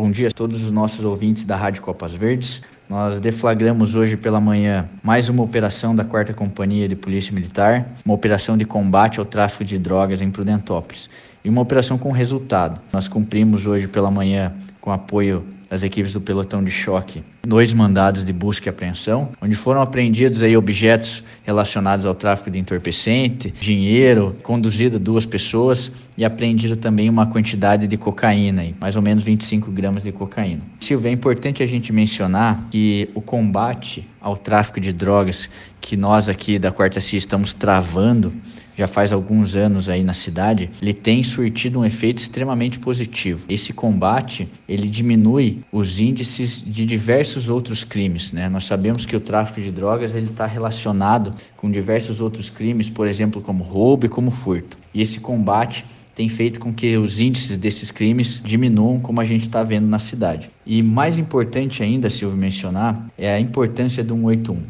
Bom dia a todos os nossos ouvintes da Rádio Copas Verdes. Nós deflagramos hoje pela manhã mais uma operação da 4 Companhia de Polícia Militar, uma operação de combate ao tráfico de drogas em Prudentópolis e uma operação com resultado. Nós cumprimos hoje pela manhã com apoio das equipes do pelotão de choque, dois mandados de busca e apreensão, onde foram apreendidos aí objetos relacionados ao tráfico de entorpecente, dinheiro, conduzido duas pessoas e apreendido também uma quantidade de cocaína, aí, mais ou menos 25 gramas de cocaína. Silvia, é importante a gente mencionar que o combate ao tráfico de drogas que nós aqui da Quarta CIA estamos travando já faz alguns anos aí na cidade, ele tem surtido um efeito extremamente positivo. Esse combate, ele diminui os índices de diversos outros crimes, né? Nós sabemos que o tráfico de drogas, ele está relacionado com diversos outros crimes, por exemplo, como roubo e como furto. E esse combate tem feito com que os índices desses crimes diminuam, como a gente está vendo na cidade. E mais importante ainda, Silvio, mencionar, é a importância do 181.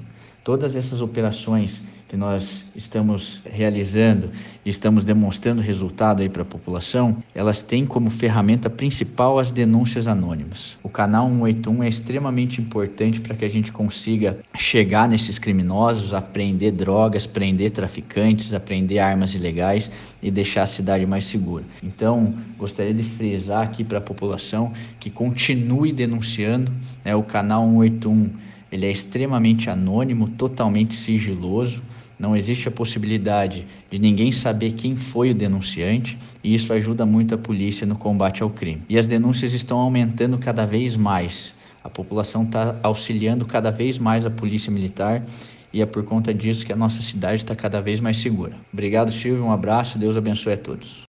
Todas essas operações que nós estamos realizando e estamos demonstrando resultado aí para a população, elas têm como ferramenta principal as denúncias anônimas. O canal 181 é extremamente importante para que a gente consiga chegar nesses criminosos, apreender drogas, prender traficantes, apreender armas ilegais e deixar a cidade mais segura. Então, gostaria de frisar aqui para a população que continue denunciando né, o canal 181 ele é extremamente anônimo, totalmente sigiloso. Não existe a possibilidade de ninguém saber quem foi o denunciante e isso ajuda muito a polícia no combate ao crime. E as denúncias estão aumentando cada vez mais. A população está auxiliando cada vez mais a polícia militar e é por conta disso que a nossa cidade está cada vez mais segura. Obrigado, Silvio. Um abraço. Deus abençoe a todos.